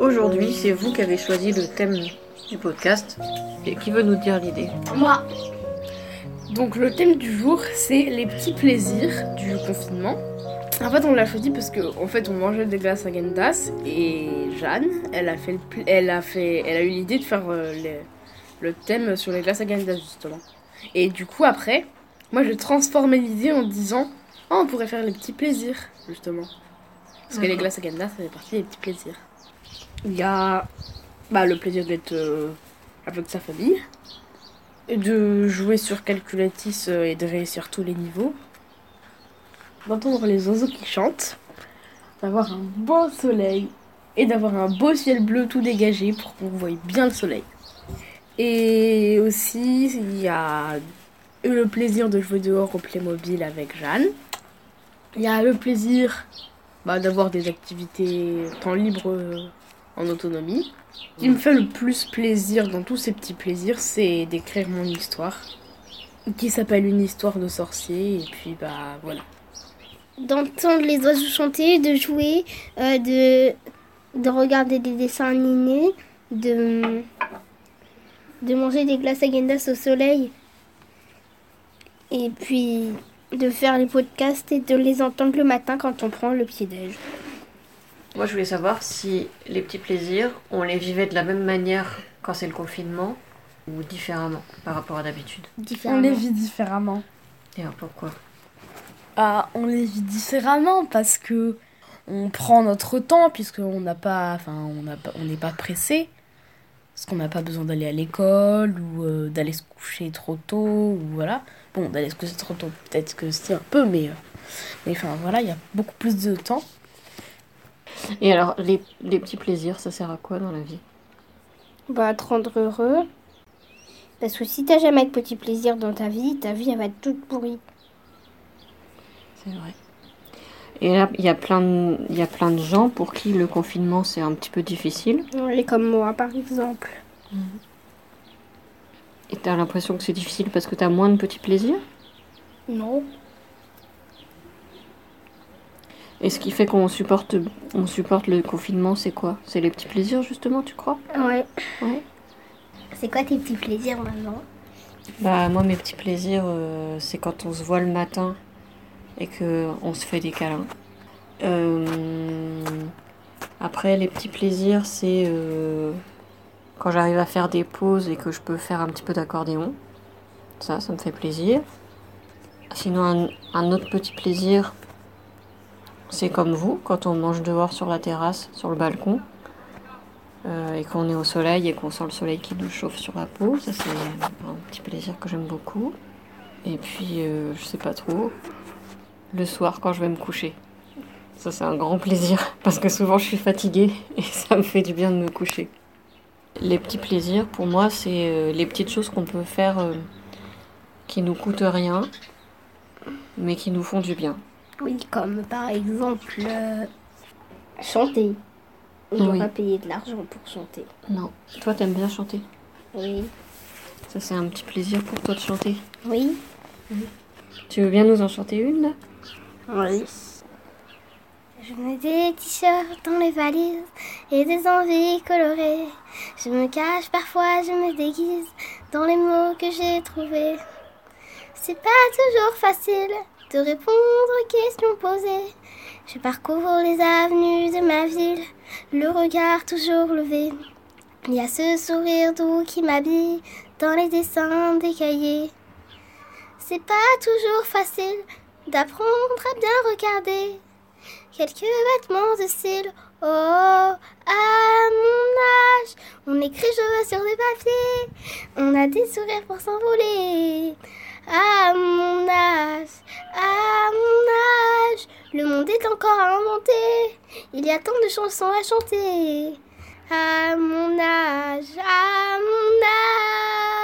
Aujourd'hui, c'est vous qui avez choisi le thème du podcast. Et qui veut nous dire l'idée Moi. Donc le thème du jour, c'est les petits plaisirs du confinement. En fait, on l'a choisi parce que en fait, on mangeait des glaces à Gendas et Jeanne, elle a fait, le elle a fait, elle a eu l'idée de faire euh, les- le thème sur les glaces à Gendas justement. Et du coup, après, moi, j'ai transformé l'idée en disant, oh, on pourrait faire les petits plaisirs justement. Parce que les glaces à Gendas, ça fait partie des petits plaisirs. Il y a bah, le plaisir d'être euh, avec sa famille, de jouer sur calculatrice euh, et de réussir tous les niveaux, d'entendre les oiseaux qui chantent, d'avoir un beau soleil et d'avoir un beau ciel bleu tout dégagé pour qu'on voie bien le soleil. Et aussi, il y a le plaisir de jouer dehors au Playmobil avec Jeanne. Il y a le plaisir bah, d'avoir des activités temps libre euh, en autonomie. Ce qui me fait le plus plaisir dans tous ces petits plaisirs, c'est d'écrire mon histoire, qui s'appelle Une histoire de sorcier, et puis bah voilà. d'entendre les oiseaux chanter, de jouer, euh, de, de regarder des dessins animés, de, de manger des glaces à Gendas au soleil, et puis de faire les podcasts et de les entendre le matin quand on prend le pied-déj. Moi, je voulais savoir si les petits plaisirs, on les vivait de la même manière quand c'est le confinement ou différemment par rapport à d'habitude. On les vit différemment. Et alors pourquoi? Ah, on les vit différemment parce que on prend notre temps puisqu'on n'a pas, enfin, on n'est pas pressé. Parce qu'on n'a pas besoin d'aller à l'école ou euh, d'aller se coucher trop tôt ou voilà. Bon, d'aller se coucher trop tôt, peut-être que c'est un peu, mais, euh, mais enfin voilà, il y a beaucoup plus de temps. Et alors, les, les petits plaisirs, ça sert à quoi dans la vie? Bah, te rendre heureux. Parce que si t'as jamais de petits plaisirs dans ta vie, ta vie elle va être toute pourrie. C'est vrai. Et là, il y, a plein de- gens pour qui le confinement, c'est un petit peu difficile. Et comme moi par exemple. Et t'as l'impression que c'est difficile parce que t'as moins de petits plaisirs? Non. Et ce qui fait qu'on supporte, on supporte le confinement, c'est quoi? C'est les petits plaisirs, justement, tu crois? Ouais. Ouais. C'est quoi tes petits plaisirs maintenant Bah, moi, mes petits plaisirs, euh, c'est quand on se voit le matin et que on se fait des câlins. Euh, après, les petits plaisirs, c'est euh, quand j'arrive à faire des pauses et que je peux faire un petit peu d'accordéon. Ça, ça me fait plaisir. Sinon, un, un autre petit plaisir, c'est comme vous, quand on mange dehors sur la terrasse, sur le balcon, euh, et qu'on est au soleil et qu'on sent le soleil qui nous chauffe sur la peau. Ça, c'est un petit plaisir que j'aime beaucoup. Et puis, euh, je sais pas trop, le soir quand je vais me coucher. Ça, c'est un grand plaisir parce que souvent je suis fatiguée et ça me fait du bien de me coucher. Les petits plaisirs, pour moi, c'est euh, les petites choses qu'on peut faire qui nous coûtent rien, mais qui nous font du bien. Oui, comme par exemple euh, chanter. On ne Oui. doit pas payer de l'argent pour chanter. Non. Toi, t'aimes bien chanter Oui. Ça, c'est un petit plaisir pour toi de chanter. Oui. Tu veux bien nous en chanter une là? Oui. Je mets des t-shirts dans les valises et des envies colorées. Je me cache parfois, je me déguise dans les mots que j'ai trouvés. C'est pas toujours facile de répondre aux questions posées. Je parcours les avenues de ma ville, le regard toujours levé. Il y a ce sourire doux qui m'habille dans les dessins des cahiers. C'est pas toujours facile d'apprendre à bien regarder. Quelques vêtements de style. Oh, à mon âge, on écrit je veux sur des papiers. On a des sourires pour s'envoler. À mon âge, à mon âge, le monde est encore à inventer. Il y a tant de chansons à chanter. À mon âge, à mon âge.